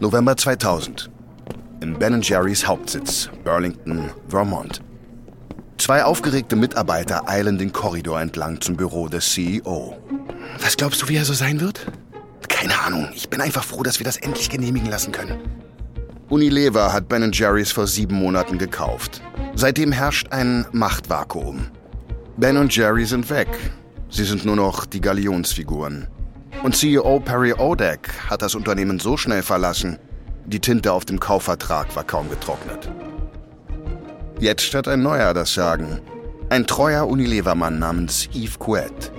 November 2000. Im Ben Jerry's Hauptsitz, Burlington, Vermont. Zwei aufgeregte Mitarbeiter eilen den Korridor entlang zum Büro des CEO. Was glaubst du, wie er so sein wird? Keine Ahnung. Ich bin einfach froh, dass wir das endlich genehmigen lassen können. Unilever hat Ben Jerry's vor sieben Monaten gekauft. Seitdem herrscht ein Machtvakuum. Ben und Jerry sind weg. Sie sind nur noch die Galionsfiguren. Und CEO Perry Odak hat das Unternehmen so schnell verlassen, die Tinte auf dem Kaufvertrag war kaum getrocknet. Jetzt hat ein neuer das Sagen. Ein treuer Unilever-Mann namens Yves Couette.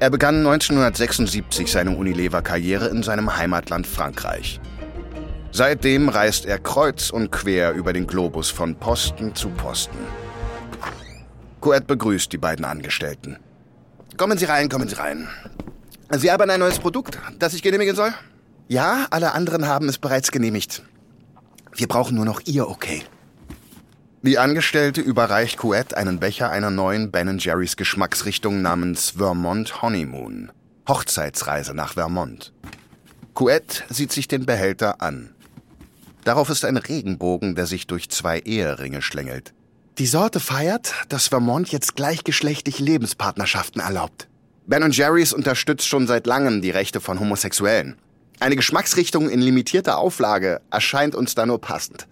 Er begann 1976 seine Unilever-Karriere in seinem Heimatland Frankreich. Seitdem reist er kreuz und quer über den Globus von Posten zu Posten. Couette begrüßt die beiden Angestellten. Kommen Sie rein, kommen Sie rein. Sie haben ein neues Produkt, das ich genehmigen soll? Ja, alle anderen haben es bereits genehmigt. Wir brauchen nur noch Ihr Okay. Die Angestellte überreicht Couette einen Becher einer neuen Ben Jerry's Geschmacksrichtung namens Vermont Honeymoon. Hochzeitsreise nach Vermont. Couette sieht sich den Behälter an. Darauf ist ein Regenbogen, der sich durch zwei Eheringe schlängelt. Die Sorte feiert, dass Vermont jetzt gleichgeschlechtliche Lebenspartnerschaften erlaubt. Ben Jerry's unterstützt schon seit langem die Rechte von Homosexuellen. Eine Geschmacksrichtung in limitierter Auflage erscheint uns da nur passend.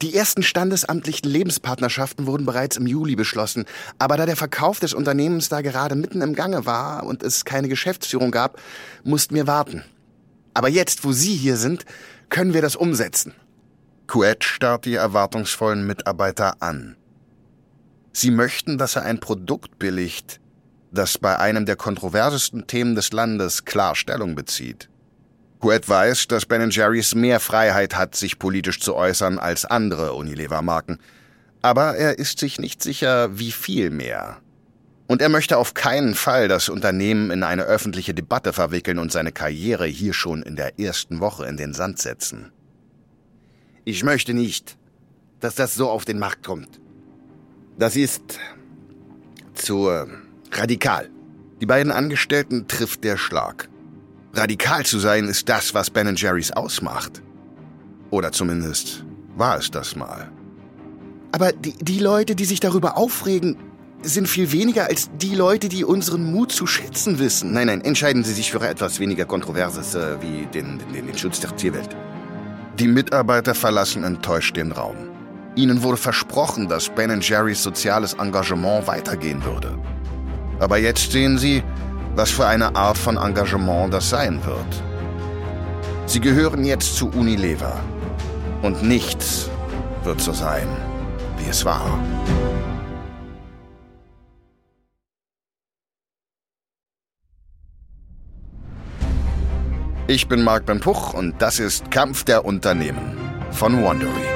Die ersten standesamtlichen Lebenspartnerschaften wurden bereits im Juli beschlossen, aber da der Verkauf des Unternehmens da gerade mitten im Gange war und es keine Geschäftsführung gab, mussten wir warten. Aber jetzt, wo Sie hier sind, können wir das umsetzen. Couette starrt die erwartungsvollen Mitarbeiter an. Sie möchten, dass er ein Produkt billigt, das bei einem der kontroversesten Themen des Landes klar Stellung bezieht. Couette weiß, dass Ben Jerry's mehr Freiheit hat, sich politisch zu äußern als andere Unilever-Marken. Aber er ist sich nicht sicher, wie viel mehr. Und er möchte auf keinen Fall das Unternehmen in eine öffentliche Debatte verwickeln und seine Karriere hier schon in der ersten Woche in den Sand setzen. Ich möchte nicht, dass das so auf den Markt kommt. Das ist zu Radikal. Die beiden Angestellten trifft der Schlag. Radikal zu sein ist das, was Ben Jerry's ausmacht. Oder zumindest war es das mal. Aber die, die Leute, die sich darüber aufregen, sind viel weniger als die Leute, die unseren Mut zu schätzen wissen. Nein, nein, entscheiden Sie sich für etwas weniger Kontroverses äh, wie den, den, den Schutz der Tierwelt. Die Mitarbeiter verlassen enttäuscht den Raum. Ihnen wurde versprochen, dass Ben Jerry's soziales Engagement weitergehen würde. Aber jetzt sehen Sie, was für eine Art von Engagement das sein wird. Sie gehören jetzt zu Unilever. Und nichts wird so sein, wie es war. Ich bin Marc Ben Puch und das ist Kampf der Unternehmen von Wandery.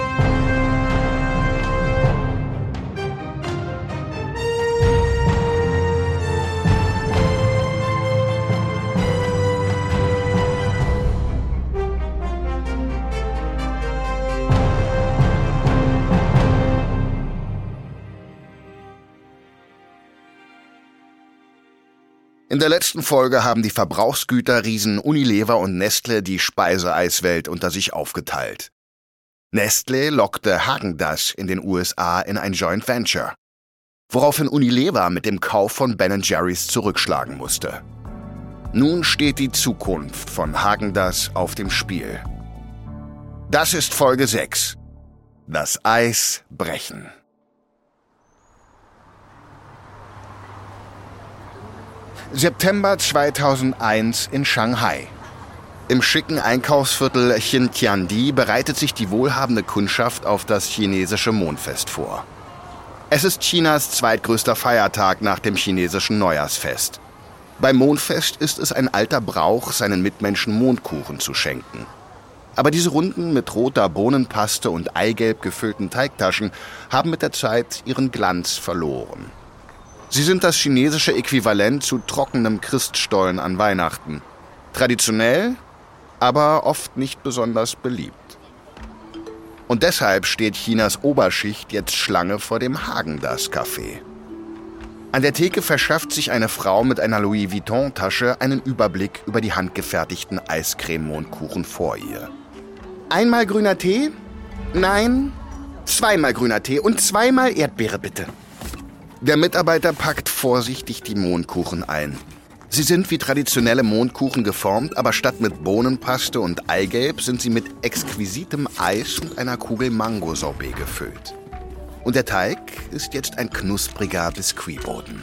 In der letzten Folge haben die Verbrauchsgüterriesen Unilever und Nestle die Speiseeiswelt unter sich aufgeteilt. Nestle lockte Hagendash in den USA in ein Joint Venture, woraufhin Unilever mit dem Kauf von Ben Jerry's zurückschlagen musste. Nun steht die Zukunft von Hagendash auf dem Spiel. Das ist Folge 6. Das Eis brechen. September 2001 in Shanghai. Im schicken Einkaufsviertel Xintiandi bereitet sich die wohlhabende Kundschaft auf das chinesische Mondfest vor. Es ist Chinas zweitgrößter Feiertag nach dem chinesischen Neujahrsfest. Beim Mondfest ist es ein alter Brauch, seinen Mitmenschen Mondkuchen zu schenken. Aber diese runden, mit roter Bohnenpaste und eigelb gefüllten Teigtaschen haben mit der Zeit ihren Glanz verloren. Sie sind das chinesische Äquivalent zu trockenem Christstollen an Weihnachten. Traditionell, aber oft nicht besonders beliebt. Und deshalb steht Chinas Oberschicht jetzt Schlange vor dem Hagendas Café. An der Theke verschafft sich eine Frau mit einer Louis Vuitton-Tasche einen Überblick über die handgefertigten Eiscreme-Mondkuchen vor ihr. Einmal grüner Tee? Nein. Zweimal grüner Tee und zweimal Erdbeere bitte. Der Mitarbeiter packt vorsichtig die Mondkuchen ein. Sie sind wie traditionelle Mondkuchen geformt, aber statt mit Bohnenpaste und Eigelb sind sie mit exquisitem Eis und einer Kugel Mango-Sorbet gefüllt. Und der Teig ist jetzt ein knuspriger Biskuitboden.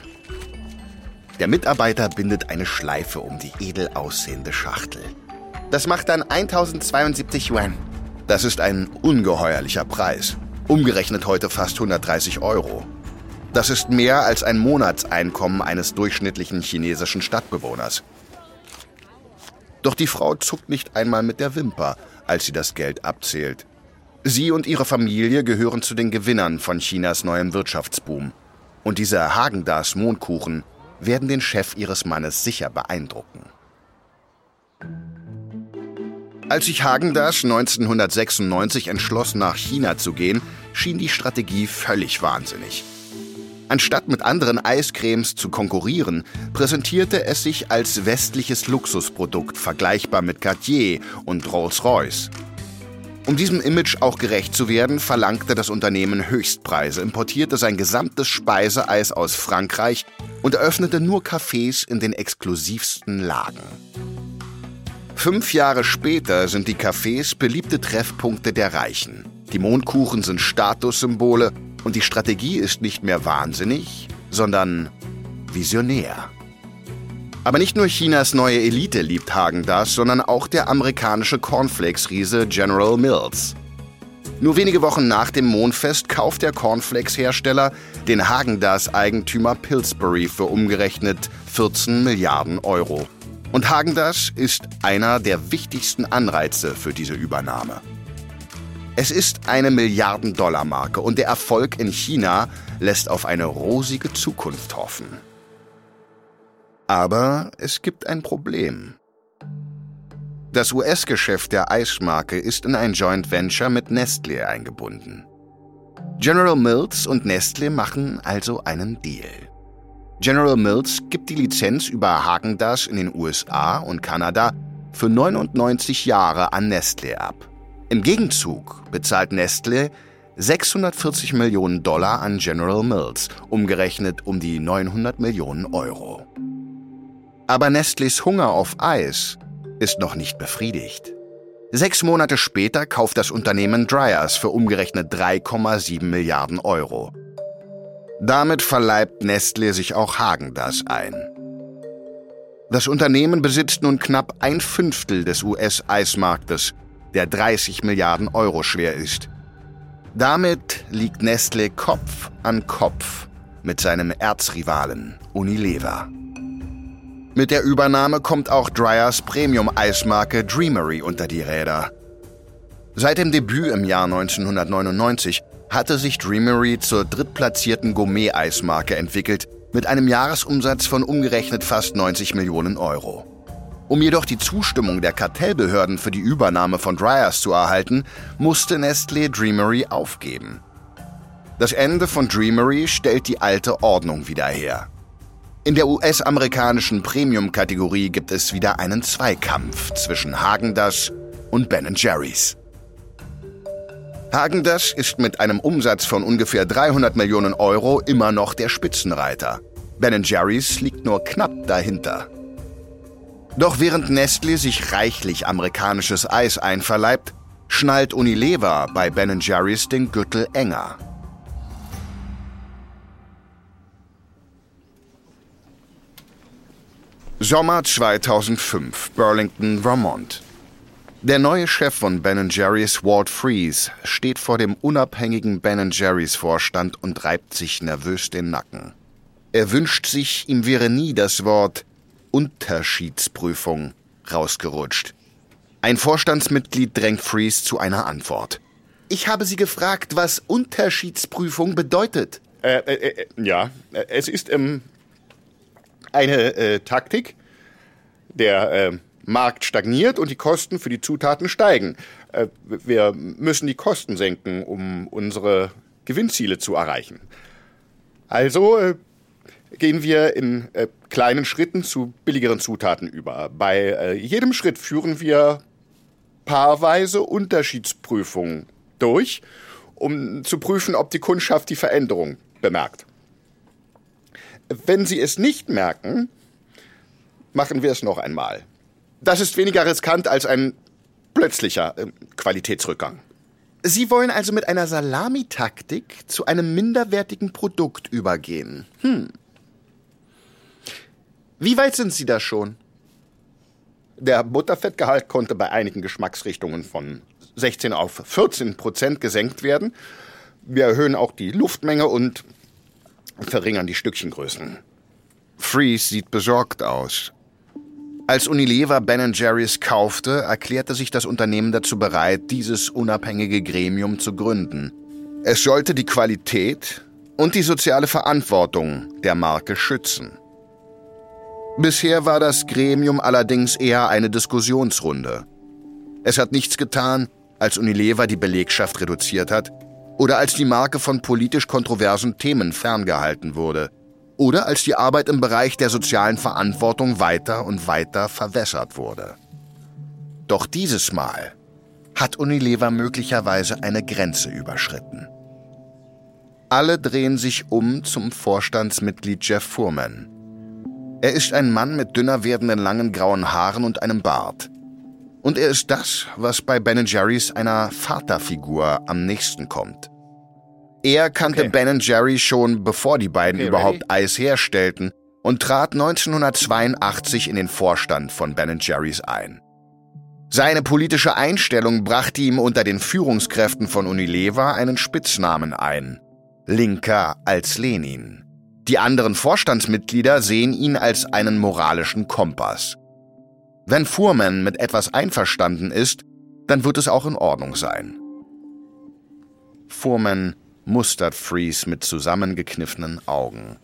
Der Mitarbeiter bindet eine Schleife um die edel aussehende Schachtel. Das macht dann 1072 Yuan. Das ist ein ungeheuerlicher Preis. Umgerechnet heute fast 130 Euro. Das ist mehr als ein Monatseinkommen eines durchschnittlichen chinesischen Stadtbewohners. Doch die Frau zuckt nicht einmal mit der Wimper, als sie das Geld abzählt. Sie und ihre Familie gehören zu den Gewinnern von Chinas neuem Wirtschaftsboom. Und diese Hagendas Mondkuchen werden den Chef ihres Mannes sicher beeindrucken. Als sich Hagendas 1996 entschloss, nach China zu gehen, schien die Strategie völlig wahnsinnig. Anstatt mit anderen Eiscremes zu konkurrieren, präsentierte es sich als westliches Luxusprodukt, vergleichbar mit Cartier und Rolls-Royce. Um diesem Image auch gerecht zu werden, verlangte das Unternehmen Höchstpreise, importierte sein gesamtes Speiseeis aus Frankreich und eröffnete nur Cafés in den exklusivsten Lagen. Fünf Jahre später sind die Cafés beliebte Treffpunkte der Reichen. Die Mondkuchen sind Statussymbole und die Strategie ist nicht mehr wahnsinnig, sondern visionär. Aber nicht nur Chinas neue Elite liebt Hagen das, sondern auch der amerikanische Cornflakes-Riese General Mills. Nur wenige Wochen nach dem Mondfest kauft der Cornflakes-Hersteller den Hagendas-Eigentümer Pillsbury für umgerechnet 14 Milliarden Euro. Und Hagendas ist einer der wichtigsten Anreize für diese Übernahme. Es ist eine Milliarden-Dollar-Marke und der Erfolg in China lässt auf eine rosige Zukunft hoffen. Aber es gibt ein Problem. Das US-Geschäft der Eismarke ist in ein Joint Venture mit Nestlé eingebunden. General Mills und Nestlé machen also einen Deal. General Mills gibt die Lizenz über Hagendas in den USA und Kanada für 99 Jahre an Nestlé ab. Im Gegenzug bezahlt Nestle 640 Millionen Dollar an General Mills, umgerechnet um die 900 Millionen Euro. Aber Nestles Hunger auf Eis ist noch nicht befriedigt. Sechs Monate später kauft das Unternehmen Dryers für umgerechnet 3,7 Milliarden Euro. Damit verleibt Nestle sich auch Hagendas ein. Das Unternehmen besitzt nun knapp ein Fünftel des US-Eismarktes der 30 Milliarden Euro schwer ist. Damit liegt Nestle Kopf an Kopf mit seinem Erzrivalen Unilever. Mit der Übernahme kommt auch Dryers Premium-Eismarke Dreamery unter die Räder. Seit dem Debüt im Jahr 1999 hatte sich Dreamery zur drittplatzierten Gourmet-Eismarke entwickelt, mit einem Jahresumsatz von umgerechnet fast 90 Millionen Euro. Um jedoch die Zustimmung der Kartellbehörden für die Übernahme von Dryers zu erhalten, musste Nestlé Dreamery aufgeben. Das Ende von Dreamery stellt die alte Ordnung wieder her. In der US-amerikanischen Premium-Kategorie gibt es wieder einen Zweikampf zwischen Hagendash und Ben Jerry's. Hagendash ist mit einem Umsatz von ungefähr 300 Millionen Euro immer noch der Spitzenreiter. Ben Jerry's liegt nur knapp dahinter. Doch während Nestle sich reichlich amerikanisches Eis einverleibt, schnallt Unilever bei Ben Jerry's den Gürtel enger. Sommer 2005, Burlington, Vermont. Der neue Chef von Ben Jerry's, Walt Freeze, steht vor dem unabhängigen Ben Jerry's Vorstand und reibt sich nervös den Nacken. Er wünscht sich, ihm wäre nie das Wort Unterschiedsprüfung rausgerutscht. Ein Vorstandsmitglied drängt Freeze zu einer Antwort. Ich habe Sie gefragt, was Unterschiedsprüfung bedeutet. Äh, äh, äh, ja, es ist ähm, eine äh, Taktik. Der äh, Markt stagniert und die Kosten für die Zutaten steigen. Äh, wir müssen die Kosten senken, um unsere Gewinnziele zu erreichen. Also gehen wir in äh, kleinen Schritten zu billigeren Zutaten über. Bei äh, jedem Schritt führen wir paarweise Unterschiedsprüfungen durch, um zu prüfen, ob die Kundschaft die Veränderung bemerkt. Wenn Sie es nicht merken, machen wir es noch einmal. Das ist weniger riskant als ein plötzlicher äh, Qualitätsrückgang. Sie wollen also mit einer Salamitaktik zu einem minderwertigen Produkt übergehen. Hm. Wie weit sind Sie da schon? Der Butterfettgehalt konnte bei einigen Geschmacksrichtungen von 16 auf 14 Prozent gesenkt werden. Wir erhöhen auch die Luftmenge und verringern die Stückchengrößen. Freeze sieht besorgt aus. Als Unilever Ben Jerry's kaufte, erklärte sich das Unternehmen dazu bereit, dieses unabhängige Gremium zu gründen. Es sollte die Qualität und die soziale Verantwortung der Marke schützen. Bisher war das Gremium allerdings eher eine Diskussionsrunde. Es hat nichts getan, als Unilever die Belegschaft reduziert hat oder als die Marke von politisch kontroversen Themen ferngehalten wurde oder als die Arbeit im Bereich der sozialen Verantwortung weiter und weiter verwässert wurde. Doch dieses Mal hat Unilever möglicherweise eine Grenze überschritten. Alle drehen sich um zum Vorstandsmitglied Jeff Fuhrman. Er ist ein Mann mit dünner werdenden langen grauen Haaren und einem Bart. Und er ist das, was bei Ben Jerry's einer Vaterfigur am nächsten kommt. Er kannte okay. Ben Jerry schon, bevor die beiden okay, überhaupt ready? Eis herstellten und trat 1982 in den Vorstand von Ben Jerry's ein. Seine politische Einstellung brachte ihm unter den Führungskräften von Unilever einen Spitznamen ein. Linker als Lenin. Die anderen Vorstandsmitglieder sehen ihn als einen moralischen Kompass. Wenn Fuhrmann mit etwas einverstanden ist, dann wird es auch in Ordnung sein. Fuhrmann mustert Freeze mit zusammengekniffenen Augen.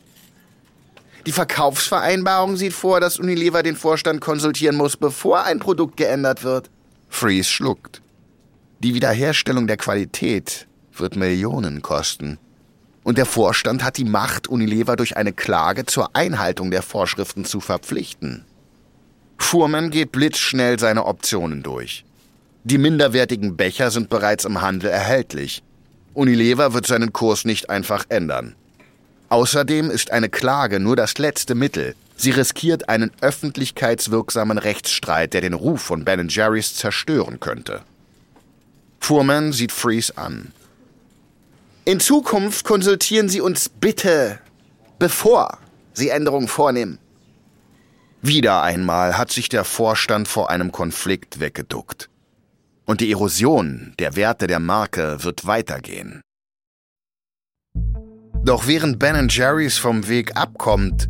Die Verkaufsvereinbarung sieht vor, dass Unilever den Vorstand konsultieren muss, bevor ein Produkt geändert wird. Freeze schluckt. Die Wiederherstellung der Qualität wird Millionen kosten. Und der Vorstand hat die Macht, Unilever durch eine Klage zur Einhaltung der Vorschriften zu verpflichten. Fuhrmann geht blitzschnell seine Optionen durch. Die minderwertigen Becher sind bereits im Handel erhältlich. Unilever wird seinen Kurs nicht einfach ändern. Außerdem ist eine Klage nur das letzte Mittel. Sie riskiert einen öffentlichkeitswirksamen Rechtsstreit, der den Ruf von Ben Jerry's zerstören könnte. Fuhrmann sieht Freeze an. In Zukunft konsultieren Sie uns bitte, bevor Sie Änderungen vornehmen. Wieder einmal hat sich der Vorstand vor einem Konflikt weggeduckt. Und die Erosion der Werte der Marke wird weitergehen. Doch während Ben Jerry's vom Weg abkommt,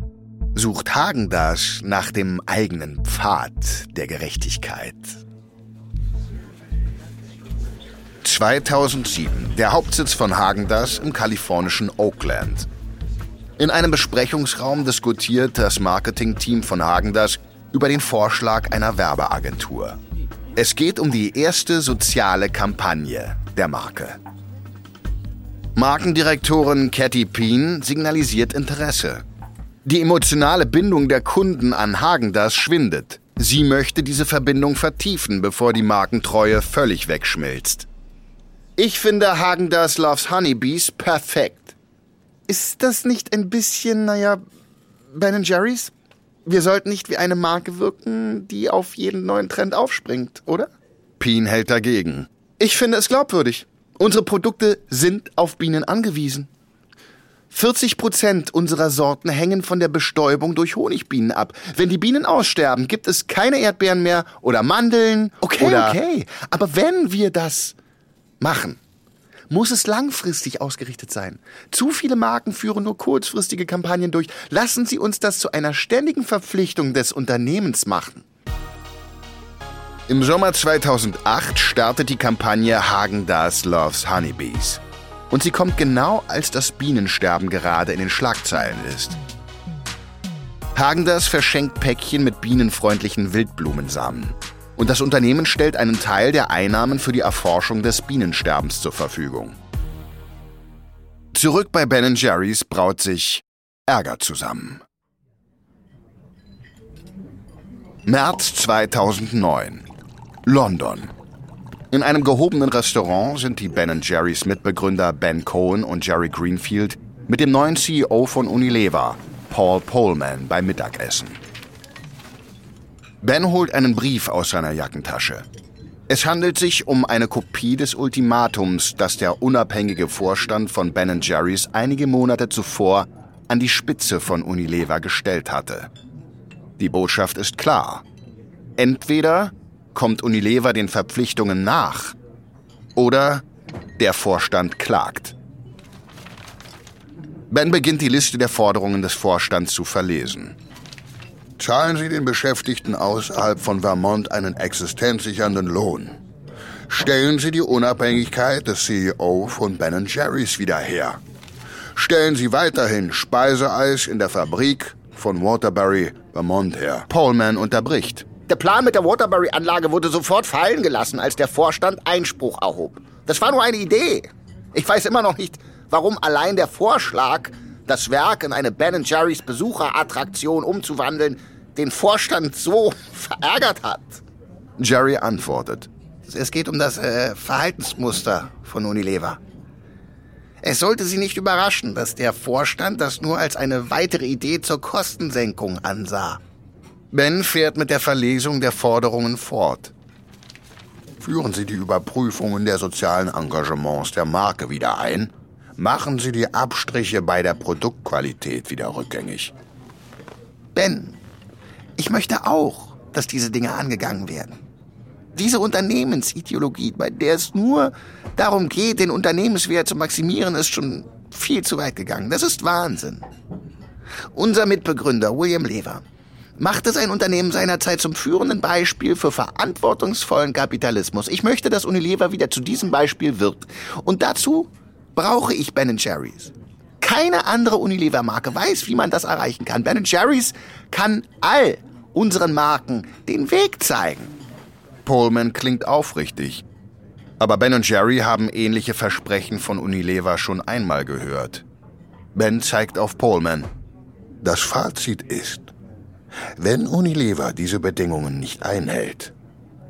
sucht Hagen das nach dem eigenen Pfad der Gerechtigkeit. 2007, der Hauptsitz von Hagendas im kalifornischen Oakland. In einem Besprechungsraum diskutiert das Marketingteam von Hagendas über den Vorschlag einer Werbeagentur. Es geht um die erste soziale Kampagne der Marke. Markendirektorin Cathy Peen signalisiert Interesse. Die emotionale Bindung der Kunden an Hagendas schwindet. Sie möchte diese Verbindung vertiefen, bevor die Markentreue völlig wegschmilzt. Ich finde Hagendas Loves Honeybees perfekt. Ist das nicht ein bisschen, naja, Ben Jerry's? Wir sollten nicht wie eine Marke wirken, die auf jeden neuen Trend aufspringt, oder? Pien hält dagegen. Ich finde es glaubwürdig. Unsere Produkte sind auf Bienen angewiesen. 40 Prozent unserer Sorten hängen von der Bestäubung durch Honigbienen ab. Wenn die Bienen aussterben, gibt es keine Erdbeeren mehr oder Mandeln. Okay, oder okay. Aber wenn wir das machen, muss es langfristig ausgerichtet sein. Zu viele Marken führen nur kurzfristige Kampagnen durch. Lassen Sie uns das zu einer ständigen Verpflichtung des Unternehmens machen. Im Sommer 2008 startet die Kampagne Hagen Dazs Loves Honeybees. Und sie kommt genau, als das Bienensterben gerade in den Schlagzeilen ist. Hagendas verschenkt Päckchen mit bienenfreundlichen Wildblumensamen und das Unternehmen stellt einen Teil der Einnahmen für die Erforschung des Bienensterbens zur Verfügung. Zurück bei Ben Jerry's braut sich Ärger zusammen. März 2009. London. In einem gehobenen Restaurant sind die Ben Jerry's Mitbegründer Ben Cohen und Jerry Greenfield mit dem neuen CEO von Unilever, Paul Polman, beim Mittagessen. Ben holt einen Brief aus seiner Jackentasche. Es handelt sich um eine Kopie des Ultimatums, das der unabhängige Vorstand von Ben Jerry's einige Monate zuvor an die Spitze von Unilever gestellt hatte. Die Botschaft ist klar. Entweder kommt Unilever den Verpflichtungen nach oder der Vorstand klagt. Ben beginnt die Liste der Forderungen des Vorstands zu verlesen. Zahlen Sie den Beschäftigten außerhalb von Vermont einen existenzsichernden Lohn. Stellen Sie die Unabhängigkeit des CEO von Ben Jerry's wieder her. Stellen Sie weiterhin Speiseeis in der Fabrik von Waterbury, Vermont her. Paulman unterbricht. Der Plan mit der Waterbury-Anlage wurde sofort fallen gelassen, als der Vorstand Einspruch erhob. Das war nur eine Idee. Ich weiß immer noch nicht, warum allein der Vorschlag, das Werk in eine Ben Jerry's Besucherattraktion umzuwandeln, den Vorstand so verärgert hat. Jerry antwortet. Es geht um das äh, Verhaltensmuster von Unilever. Es sollte Sie nicht überraschen, dass der Vorstand das nur als eine weitere Idee zur Kostensenkung ansah. Ben fährt mit der Verlesung der Forderungen fort. Führen Sie die Überprüfungen der sozialen Engagements der Marke wieder ein. Machen Sie die Abstriche bei der Produktqualität wieder rückgängig. Ben, ich möchte auch, dass diese Dinge angegangen werden. Diese Unternehmensideologie, bei der es nur darum geht, den Unternehmenswert zu maximieren, ist schon viel zu weit gegangen. Das ist Wahnsinn. Unser Mitbegründer William Lever machte sein Unternehmen seinerzeit zum führenden Beispiel für verantwortungsvollen Kapitalismus. Ich möchte, dass Unilever wieder zu diesem Beispiel wird. Und dazu brauche ich Ben Jerry's. Keine andere Unilever-Marke weiß, wie man das erreichen kann. Ben Jerry's kann all unseren Marken den Weg zeigen. Pullman klingt aufrichtig. Aber Ben und Jerry haben ähnliche Versprechen von Unilever schon einmal gehört. Ben zeigt auf Pullman. Das Fazit ist, wenn Unilever diese Bedingungen nicht einhält,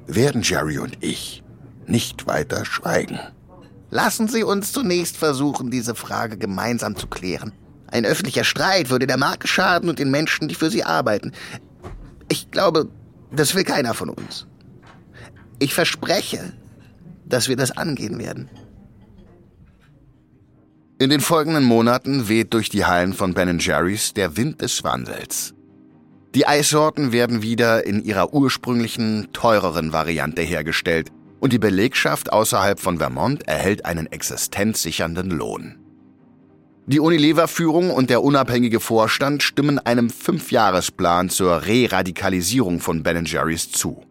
werden Jerry und ich nicht weiter schweigen. Lassen Sie uns zunächst versuchen, diese Frage gemeinsam zu klären. Ein öffentlicher Streit würde der Marke schaden und den Menschen, die für sie arbeiten. Ich glaube, das will keiner von uns. Ich verspreche, dass wir das angehen werden. In den folgenden Monaten weht durch die Hallen von Ben Jerry's der Wind des Wandels. Die Eissorten werden wieder in ihrer ursprünglichen, teureren Variante hergestellt und die Belegschaft außerhalb von Vermont erhält einen existenzsichernden Lohn. Die Unilever-Führung und der unabhängige Vorstand stimmen einem Fünfjahresplan zur Re-Radikalisierung von Ben Jerry's zu.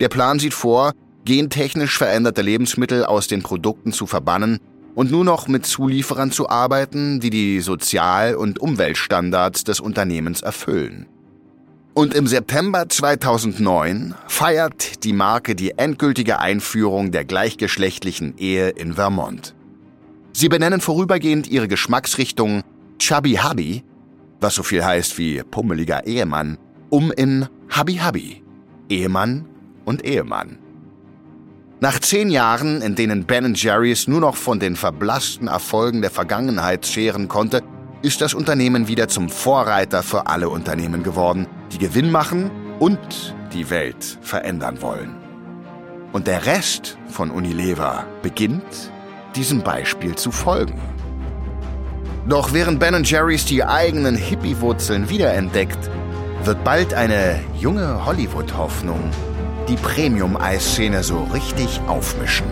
Der Plan sieht vor, gentechnisch veränderte Lebensmittel aus den Produkten zu verbannen und nur noch mit Zulieferern zu arbeiten, die die Sozial- und Umweltstandards des Unternehmens erfüllen. Und im September 2009 feiert die Marke die endgültige Einführung der gleichgeschlechtlichen Ehe in Vermont. Sie benennen vorübergehend ihre Geschmacksrichtung Chubby Hubby, was so viel heißt wie pummeliger Ehemann, um in Hubby Hubby, Ehemann und Ehemann. Nach zehn Jahren, in denen Ben Jerry's nur noch von den verblassten Erfolgen der Vergangenheit zehren konnte, ist das Unternehmen wieder zum Vorreiter für alle Unternehmen geworden, die Gewinn machen und die Welt verändern wollen. Und der Rest von Unilever beginnt, diesem Beispiel zu folgen. Doch während Ben Jerry's die eigenen Hippie-Wurzeln wiederentdeckt, wird bald eine junge Hollywood-Hoffnung die Premium-Eisszene so richtig aufmischen.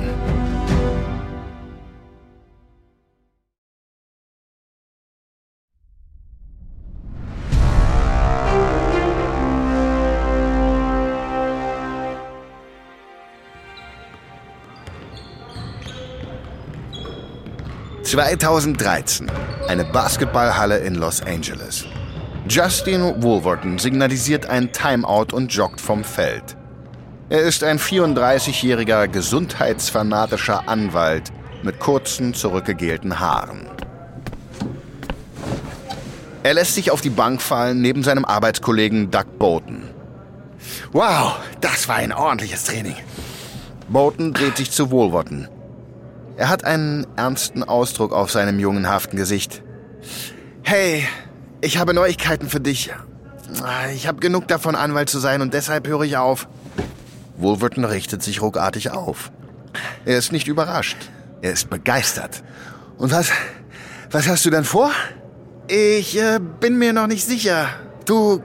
»2013. Eine Basketballhalle in Los Angeles. Justin Wolverton signalisiert ein Timeout und joggt vom Feld. Er ist ein 34-jähriger gesundheitsfanatischer Anwalt mit kurzen, zurückgegelten Haaren. Er lässt sich auf die Bank fallen neben seinem Arbeitskollegen Doug Bolton. Wow, das war ein ordentliches Training. Bolton dreht sich zu Wohlworten. Er hat einen ernsten Ausdruck auf seinem jungenhaften Gesicht. Hey, ich habe Neuigkeiten für dich. Ich habe genug davon, Anwalt zu sein und deshalb höre ich auf. Wolverton richtet sich ruckartig auf. Er ist nicht überrascht. Er ist begeistert. Und was, was hast du denn vor? Ich äh, bin mir noch nicht sicher. Du,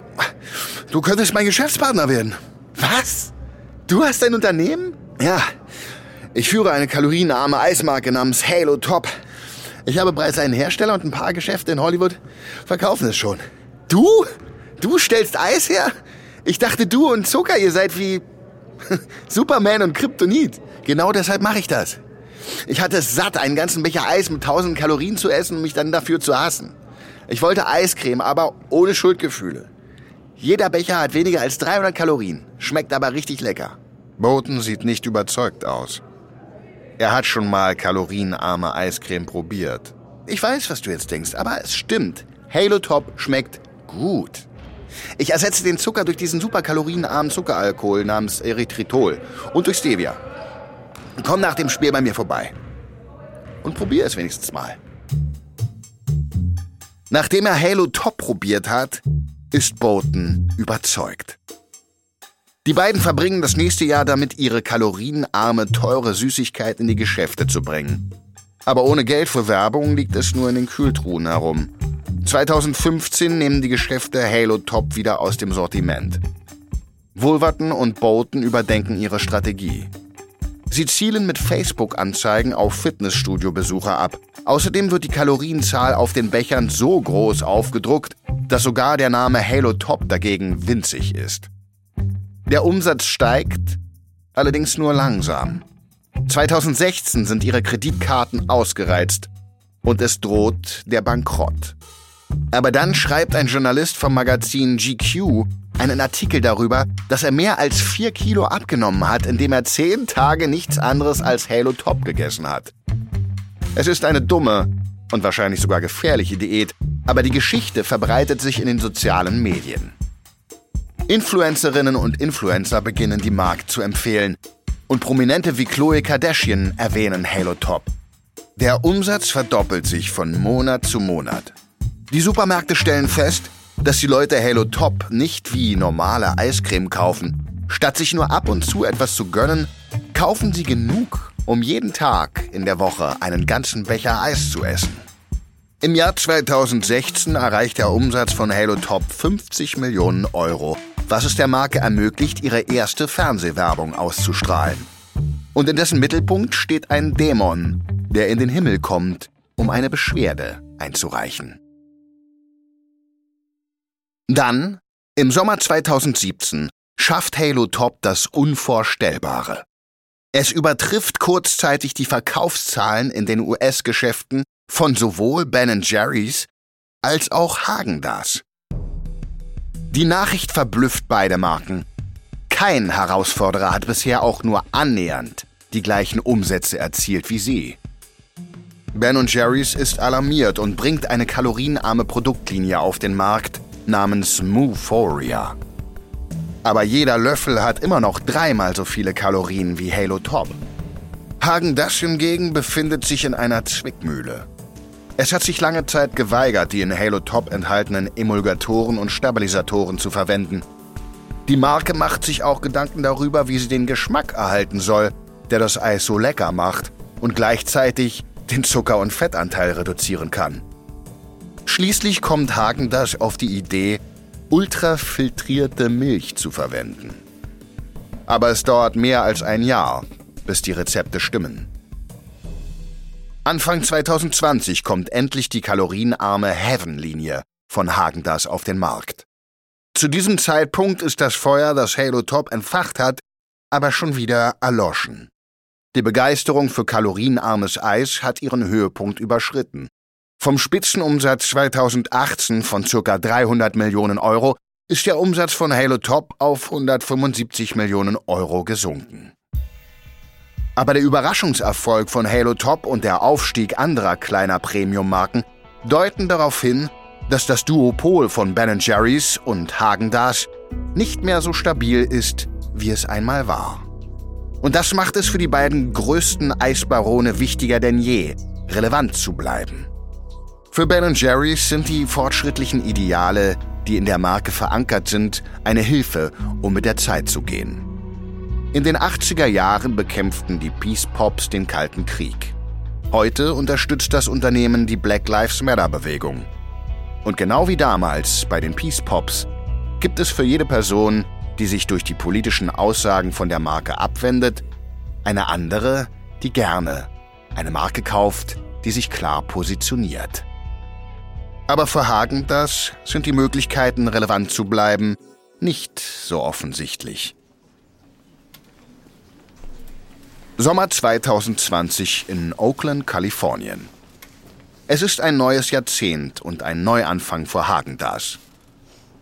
du könntest mein Geschäftspartner werden. Was? Du hast ein Unternehmen? Ja, ich führe eine kalorienarme Eismarke namens Halo Top. Ich habe bereits einen Hersteller und ein paar Geschäfte in Hollywood verkaufen es schon. Du? Du stellst Eis her? Ich dachte, du und Zucker, ihr seid wie Superman und Kryptonit. Genau deshalb mache ich das. Ich hatte es satt, einen ganzen Becher Eis mit 1000 Kalorien zu essen und mich dann dafür zu hassen. Ich wollte Eiscreme, aber ohne Schuldgefühle. Jeder Becher hat weniger als 300 Kalorien, schmeckt aber richtig lecker. Bowden sieht nicht überzeugt aus. Er hat schon mal kalorienarme Eiscreme probiert. Ich weiß, was du jetzt denkst, aber es stimmt. Halo Top schmeckt gut. Ich ersetze den Zucker durch diesen super kalorienarmen Zuckeralkohol namens Erythritol und durch Stevia. Komm nach dem Spiel bei mir vorbei. Und probier es wenigstens mal. Nachdem er Halo Top probiert hat, ist Bolton überzeugt. Die beiden verbringen das nächste Jahr damit, ihre kalorienarme, teure Süßigkeit in die Geschäfte zu bringen. Aber ohne Geld für Werbung liegt es nur in den Kühltruhen herum. 2015 nehmen die Geschäfte Halo Top wieder aus dem Sortiment. Wolverton und Bolton überdenken ihre Strategie. Sie zielen mit Facebook-Anzeigen auf Fitnessstudio-Besucher ab. Außerdem wird die Kalorienzahl auf den Bechern so groß aufgedruckt, dass sogar der Name Halo Top dagegen winzig ist. Der Umsatz steigt, allerdings nur langsam. 2016 sind ihre Kreditkarten ausgereizt und es droht der Bankrott. Aber dann schreibt ein Journalist vom Magazin GQ einen Artikel darüber, dass er mehr als vier Kilo abgenommen hat, indem er zehn Tage nichts anderes als Halo Top gegessen hat. Es ist eine dumme und wahrscheinlich sogar gefährliche Diät, aber die Geschichte verbreitet sich in den sozialen Medien. Influencerinnen und Influencer beginnen die Markt zu empfehlen. Und Prominente wie Chloe Kardashian erwähnen Halo Top. Der Umsatz verdoppelt sich von Monat zu Monat. Die Supermärkte stellen fest, dass die Leute Halo Top nicht wie normale Eiscreme kaufen. Statt sich nur ab und zu etwas zu gönnen, kaufen sie genug, um jeden Tag in der Woche einen ganzen Becher Eis zu essen. Im Jahr 2016 erreicht der Umsatz von Halo Top 50 Millionen Euro was es der Marke ermöglicht, ihre erste Fernsehwerbung auszustrahlen. Und in dessen Mittelpunkt steht ein Dämon, der in den Himmel kommt, um eine Beschwerde einzureichen. Dann, im Sommer 2017, schafft Halo Top das Unvorstellbare. Es übertrifft kurzzeitig die Verkaufszahlen in den US-Geschäften von sowohl Ben Jerry's als auch Hagendas. Die Nachricht verblüfft beide Marken. Kein Herausforderer hat bisher auch nur annähernd die gleichen Umsätze erzielt wie sie. Ben Jerry's ist alarmiert und bringt eine kalorienarme Produktlinie auf den Markt namens Moophoria. Aber jeder Löffel hat immer noch dreimal so viele Kalorien wie Halo Top. Hagen Dash hingegen befindet sich in einer Zwickmühle. Es hat sich lange Zeit geweigert, die in Halo Top enthaltenen Emulgatoren und Stabilisatoren zu verwenden. Die Marke macht sich auch Gedanken darüber, wie sie den Geschmack erhalten soll, der das Eis so lecker macht und gleichzeitig den Zucker- und Fettanteil reduzieren kann. Schließlich kommt Hagen Dash auf die Idee, ultrafiltrierte Milch zu verwenden. Aber es dauert mehr als ein Jahr, bis die Rezepte stimmen. Anfang 2020 kommt endlich die kalorienarme Heaven-Linie von Hagendas auf den Markt. Zu diesem Zeitpunkt ist das Feuer, das Halo Top entfacht hat, aber schon wieder erloschen. Die Begeisterung für kalorienarmes Eis hat ihren Höhepunkt überschritten. Vom Spitzenumsatz 2018 von ca. 300 Millionen Euro ist der Umsatz von Halo Top auf 175 Millionen Euro gesunken. Aber der Überraschungserfolg von Halo Top und der Aufstieg anderer kleiner Premium-Marken deuten darauf hin, dass das Duopol von Ben Jerry's und Hagendas nicht mehr so stabil ist, wie es einmal war. Und das macht es für die beiden größten Eisbarone wichtiger denn je, relevant zu bleiben. Für Ben Jerry's sind die fortschrittlichen Ideale, die in der Marke verankert sind, eine Hilfe, um mit der Zeit zu gehen. In den 80er Jahren bekämpften die Peace Pops den Kalten Krieg. Heute unterstützt das Unternehmen die Black Lives Matter Bewegung. Und genau wie damals bei den Peace Pops gibt es für jede Person, die sich durch die politischen Aussagen von der Marke abwendet, eine andere, die gerne eine Marke kauft, die sich klar positioniert. Aber für Hagen das sind die Möglichkeiten, relevant zu bleiben, nicht so offensichtlich. Sommer 2020 in Oakland, Kalifornien. Es ist ein neues Jahrzehnt und ein Neuanfang für Hagendas.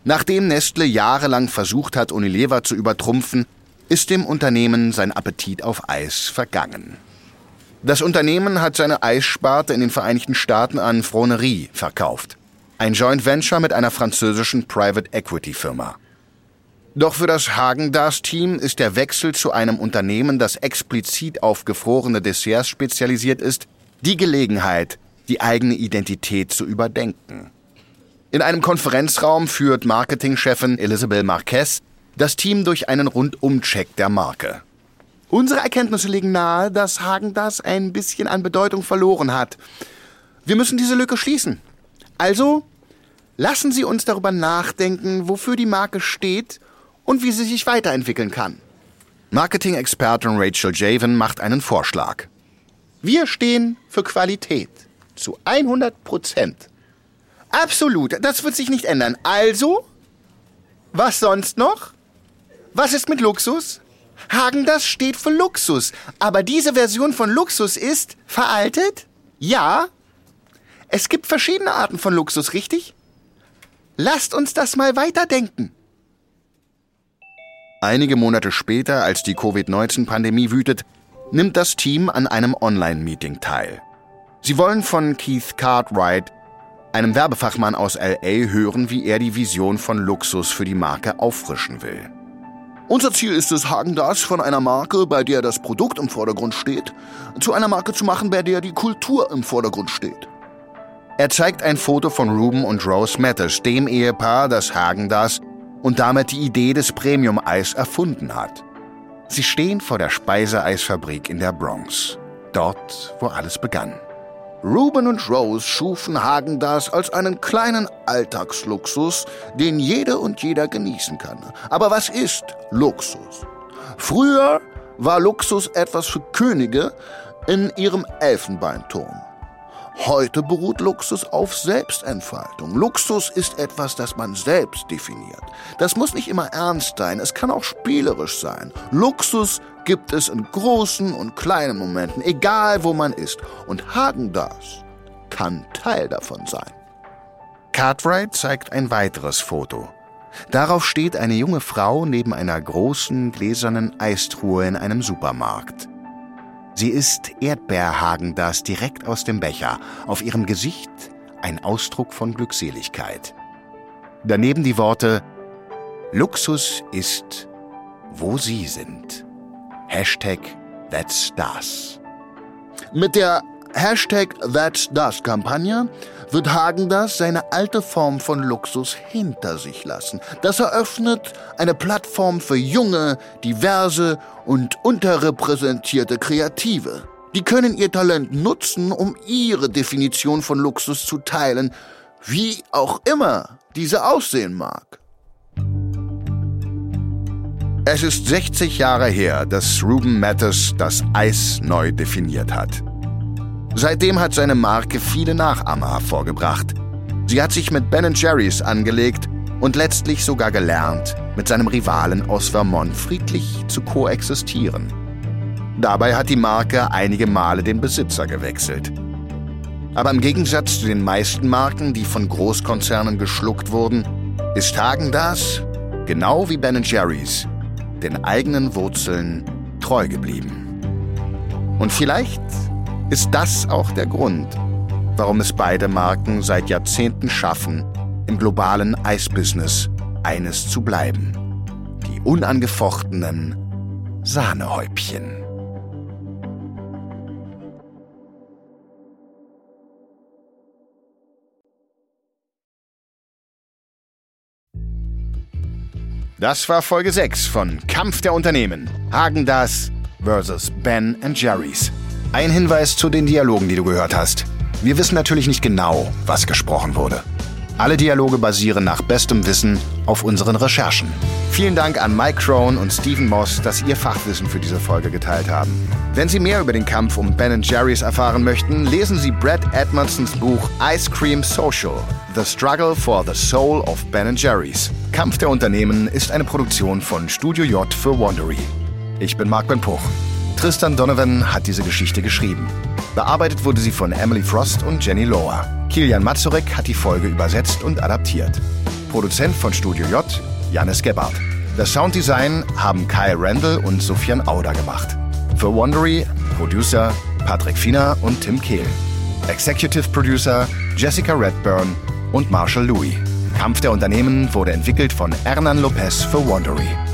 Nachdem Nestle jahrelang versucht hat, Unilever zu übertrumpfen, ist dem Unternehmen sein Appetit auf Eis vergangen. Das Unternehmen hat seine Eissparte in den Vereinigten Staaten an Fronerie verkauft. Ein Joint Venture mit einer französischen Private Equity Firma. Doch für das Hagen-Dazs-Team ist der Wechsel zu einem Unternehmen, das explizit auf gefrorene Desserts spezialisiert ist, die Gelegenheit, die eigene Identität zu überdenken. In einem Konferenzraum führt Marketingchefin Elisabeth Marquez das Team durch einen Rundumcheck der Marke. Unsere Erkenntnisse legen nahe, dass Hagen das ein bisschen an Bedeutung verloren hat. Wir müssen diese Lücke schließen. Also, lassen Sie uns darüber nachdenken, wofür die Marke steht und wie sie sich weiterentwickeln kann. Marketing-Expertin Rachel Javen macht einen Vorschlag. Wir stehen für Qualität. Zu 100 Prozent. Absolut, das wird sich nicht ändern. Also, was sonst noch? Was ist mit Luxus? Hagen, das steht für Luxus. Aber diese Version von Luxus ist veraltet? Ja. Es gibt verschiedene Arten von Luxus, richtig? Lasst uns das mal weiterdenken. Einige Monate später, als die Covid-19-Pandemie wütet, nimmt das Team an einem Online-Meeting teil. Sie wollen von Keith Cartwright, einem Werbefachmann aus LA, hören, wie er die Vision von Luxus für die Marke auffrischen will. Unser Ziel ist es, Hagen das von einer Marke, bei der das Produkt im Vordergrund steht, zu einer Marke zu machen, bei der die Kultur im Vordergrund steht. Er zeigt ein Foto von Ruben und Rose Matters, dem Ehepaar, das Hagen das und damit die Idee des Premium-Eis erfunden hat. Sie stehen vor der Speiseeisfabrik in der Bronx, dort, wo alles begann. Ruben und Rose schufen Hagendas als einen kleinen Alltagsluxus, den jede und jeder genießen kann. Aber was ist Luxus? Früher war Luxus etwas für Könige in ihrem Elfenbeinturm. Heute beruht Luxus auf Selbstentfaltung. Luxus ist etwas, das man selbst definiert. Das muss nicht immer ernst sein, es kann auch spielerisch sein. Luxus gibt es in großen und kleinen Momenten, egal wo man ist. Und Hagen das kann Teil davon sein. Cartwright zeigt ein weiteres Foto. Darauf steht eine junge Frau neben einer großen gläsernen Eistruhe in einem Supermarkt. Sie isst Erdbeerhagen das direkt aus dem Becher, auf ihrem Gesicht ein Ausdruck von Glückseligkeit. Daneben die Worte Luxus ist, wo Sie sind. Hashtag That's Das. Mit der Hashtag That's Das Kampagne wird Hagen das seine alte Form von Luxus hinter sich lassen. Das eröffnet eine Plattform für junge, diverse und unterrepräsentierte Kreative. Die können ihr Talent nutzen, um ihre Definition von Luxus zu teilen, wie auch immer diese aussehen mag. Es ist 60 Jahre her, dass Ruben Matters das Eis neu definiert hat. Seitdem hat seine Marke viele Nachahmer hervorgebracht. Sie hat sich mit Ben Jerry's angelegt und letztlich sogar gelernt, mit seinem Rivalen aus Vermont friedlich zu koexistieren. Dabei hat die Marke einige Male den Besitzer gewechselt. Aber im Gegensatz zu den meisten Marken, die von Großkonzernen geschluckt wurden, ist Hagen das, genau wie Ben Jerry's, den eigenen Wurzeln treu geblieben. Und vielleicht ist das auch der Grund, warum es beide Marken seit Jahrzehnten schaffen, im globalen Eisbusiness eines zu bleiben. Die unangefochtenen Sahnehäubchen. Das war Folge 6 von Kampf der Unternehmen. Hagen das vs. Ben Jerry's. Ein Hinweis zu den Dialogen, die du gehört hast. Wir wissen natürlich nicht genau, was gesprochen wurde. Alle Dialoge basieren nach bestem Wissen auf unseren Recherchen. Vielen Dank an Mike Crone und Stephen Moss, dass ihr Fachwissen für diese Folge geteilt haben. Wenn Sie mehr über den Kampf um Ben Jerry's erfahren möchten, lesen Sie Brad Edmondsons Buch Ice Cream Social: The Struggle for the Soul of Ben Jerry's. Kampf der Unternehmen ist eine Produktion von Studio J für Wandery. Ich bin Mark Ben Puch. Tristan Donovan hat diese Geschichte geschrieben. Bearbeitet wurde sie von Emily Frost und Jenny Lohr. Kilian Mazurek hat die Folge übersetzt und adaptiert. Produzent von Studio J, Janis Gebhardt. Das Sounddesign haben Kyle Randall und Sofian Auder gemacht. Für Wondery Producer Patrick Fiener und Tim Kehl. Executive Producer Jessica Redburn und Marshall Louis. Kampf der Unternehmen wurde entwickelt von Hernan Lopez für Wondery.